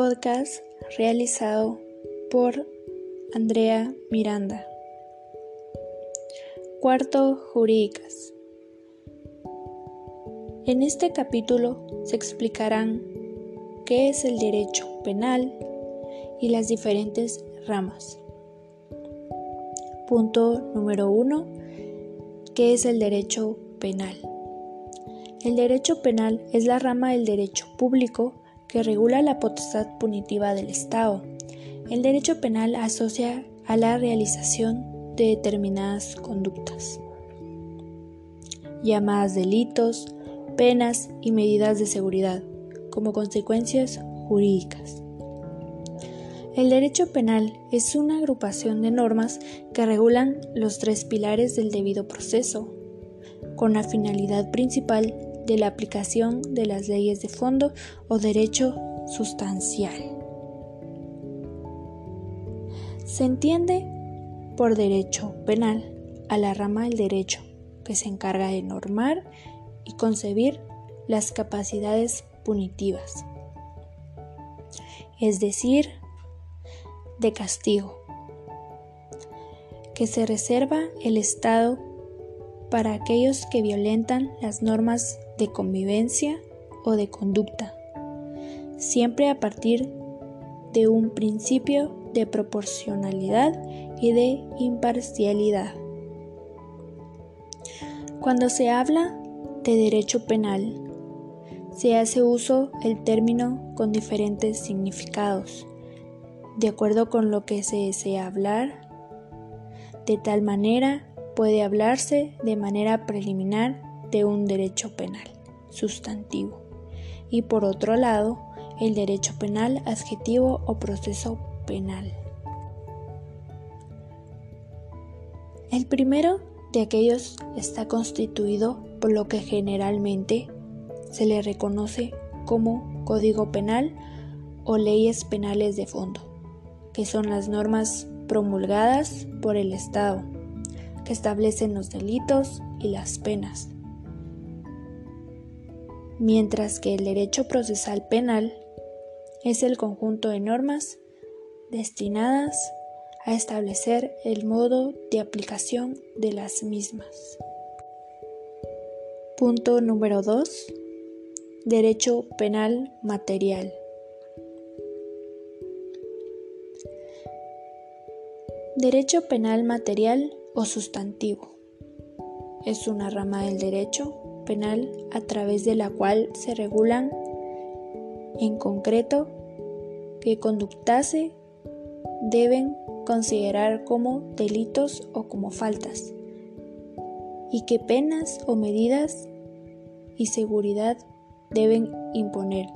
podcast realizado por Andrea Miranda. Cuarto, jurídicas. En este capítulo se explicarán qué es el derecho penal y las diferentes ramas. Punto número uno, ¿qué es el derecho penal? El derecho penal es la rama del derecho público que regula la potestad punitiva del Estado. El derecho penal asocia a la realización de determinadas conductas, llamadas delitos, penas y medidas de seguridad, como consecuencias jurídicas. El derecho penal es una agrupación de normas que regulan los tres pilares del debido proceso, con la finalidad principal de la aplicación de las leyes de fondo o derecho sustancial. Se entiende por derecho penal a la rama del derecho que se encarga de normar y concebir las capacidades punitivas, es decir, de castigo, que se reserva el Estado para aquellos que violentan las normas de convivencia o de conducta, siempre a partir de un principio de proporcionalidad y de imparcialidad. Cuando se habla de derecho penal, se hace uso el término con diferentes significados, de acuerdo con lo que se desea hablar. De tal manera puede hablarse de manera preliminar de un derecho penal sustantivo y por otro lado el derecho penal adjetivo o proceso penal. El primero de aquellos está constituido por lo que generalmente se le reconoce como Código Penal o leyes penales de fondo, que son las normas promulgadas por el Estado que establecen los delitos y las penas. Mientras que el derecho procesal penal es el conjunto de normas destinadas a establecer el modo de aplicación de las mismas. Punto número 2. Derecho penal material. Derecho penal material o sustantivo. Es una rama del derecho penal a través de la cual se regulan en concreto qué conductase deben considerar como delitos o como faltas y qué penas o medidas y seguridad deben imponer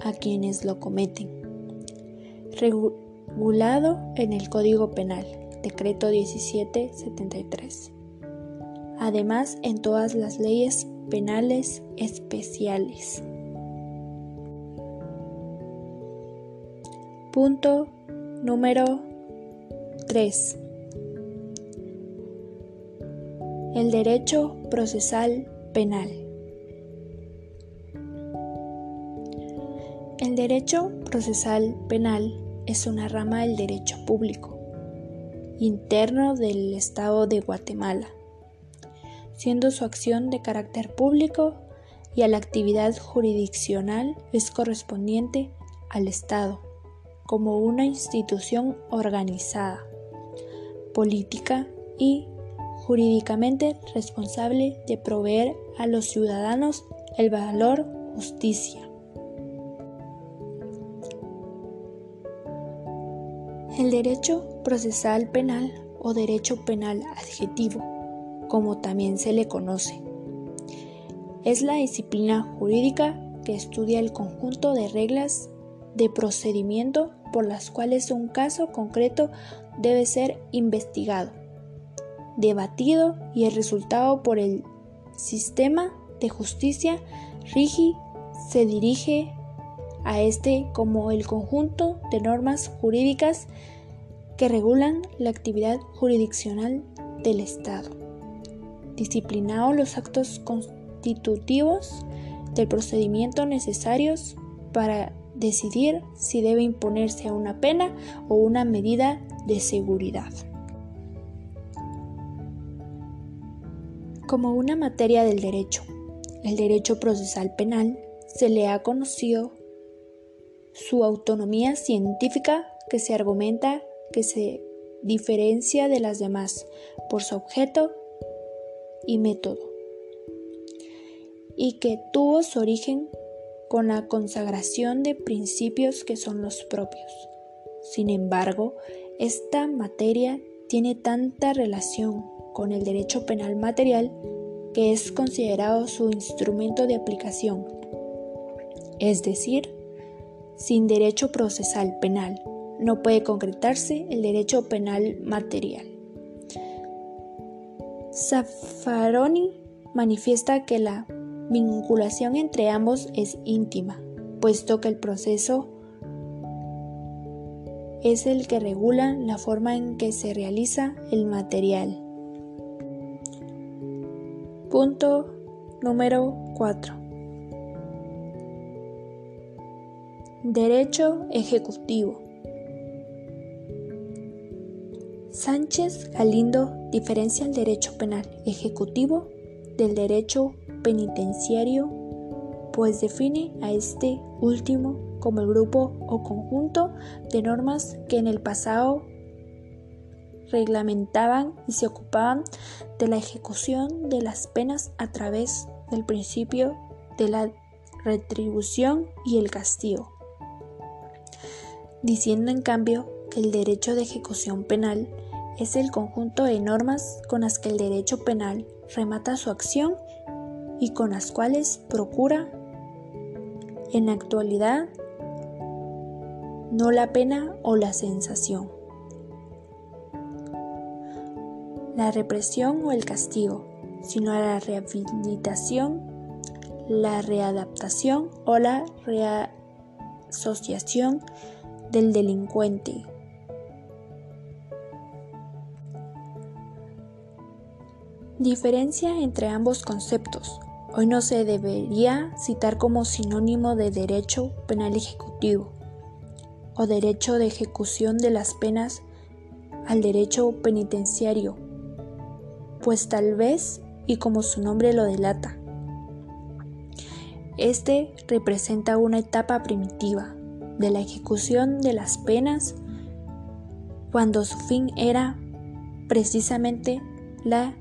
a quienes lo cometen. Regulado en el Código Penal. Decreto 1773. Además, en todas las leyes penales especiales. Punto número 3. El derecho procesal penal. El derecho procesal penal es una rama del derecho público interno del Estado de Guatemala, siendo su acción de carácter público y a la actividad jurisdiccional es correspondiente al Estado como una institución organizada, política y jurídicamente responsable de proveer a los ciudadanos el valor justicia. El derecho procesal penal o derecho penal adjetivo, como también se le conoce, es la disciplina jurídica que estudia el conjunto de reglas de procedimiento por las cuales un caso concreto debe ser investigado, debatido y el resultado por el sistema de justicia rigi se dirige a este como el conjunto de normas jurídicas que regulan la actividad jurisdiccional del Estado, disciplinado los actos constitutivos del procedimiento necesarios para decidir si debe imponerse una pena o una medida de seguridad. Como una materia del derecho, el derecho procesal penal se le ha conocido su autonomía científica que se argumenta que se diferencia de las demás por su objeto y método, y que tuvo su origen con la consagración de principios que son los propios. Sin embargo, esta materia tiene tanta relación con el derecho penal material que es considerado su instrumento de aplicación, es decir, sin derecho procesal penal no puede concretarse el derecho penal material. Zaffaroni manifiesta que la vinculación entre ambos es íntima, puesto que el proceso es el que regula la forma en que se realiza el material. Punto número 4. Derecho ejecutivo. Sánchez Galindo diferencia el derecho penal ejecutivo del derecho penitenciario, pues define a este último como el grupo o conjunto de normas que en el pasado reglamentaban y se ocupaban de la ejecución de las penas a través del principio de la retribución y el castigo diciendo en cambio el derecho de ejecución penal es el conjunto de normas con las que el derecho penal remata su acción y con las cuales procura en la actualidad no la pena o la sensación, la represión o el castigo, sino la rehabilitación, la readaptación o la reasociación del delincuente. Diferencia entre ambos conceptos. Hoy no se debería citar como sinónimo de derecho penal ejecutivo o derecho de ejecución de las penas al derecho penitenciario, pues tal vez, y como su nombre lo delata, este representa una etapa primitiva de la ejecución de las penas cuando su fin era precisamente la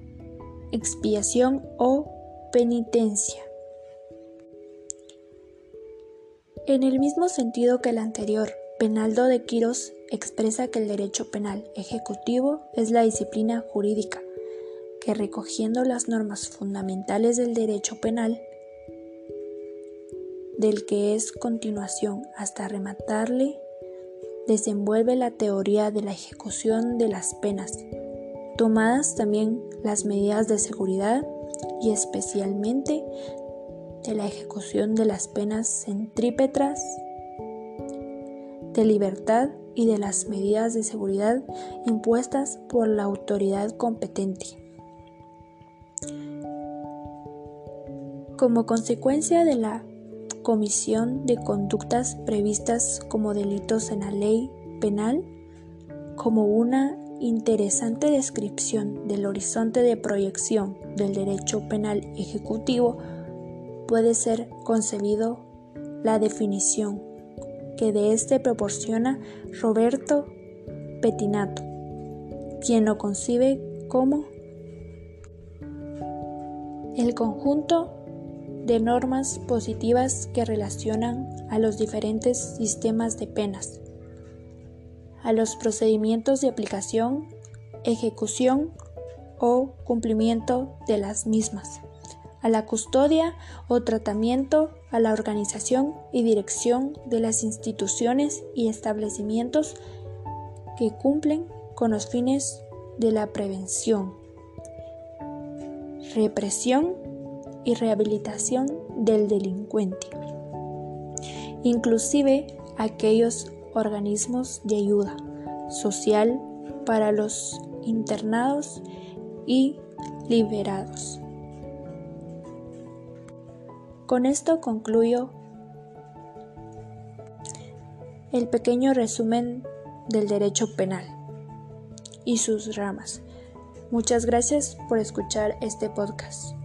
expiación o penitencia. En el mismo sentido que el anterior, Penaldo de Quirós expresa que el derecho penal ejecutivo es la disciplina jurídica que recogiendo las normas fundamentales del derecho penal del que es continuación hasta rematarle, desenvuelve la teoría de la ejecución de las penas, tomadas también las medidas de seguridad y especialmente de la ejecución de las penas centrípetras de libertad y de las medidas de seguridad impuestas por la autoridad competente. Como consecuencia de la comisión de conductas previstas como delitos en la ley penal, como una interesante descripción del horizonte de proyección del derecho penal ejecutivo, puede ser concebido la definición que de este proporciona Roberto Petinato, quien lo concibe como el conjunto de normas positivas que relacionan a los diferentes sistemas de penas, a los procedimientos de aplicación, ejecución o cumplimiento de las mismas, a la custodia o tratamiento, a la organización y dirección de las instituciones y establecimientos que cumplen con los fines de la prevención, represión y rehabilitación del delincuente, inclusive aquellos organismos de ayuda social para los internados y liberados. Con esto concluyo el pequeño resumen del derecho penal y sus ramas. Muchas gracias por escuchar este podcast.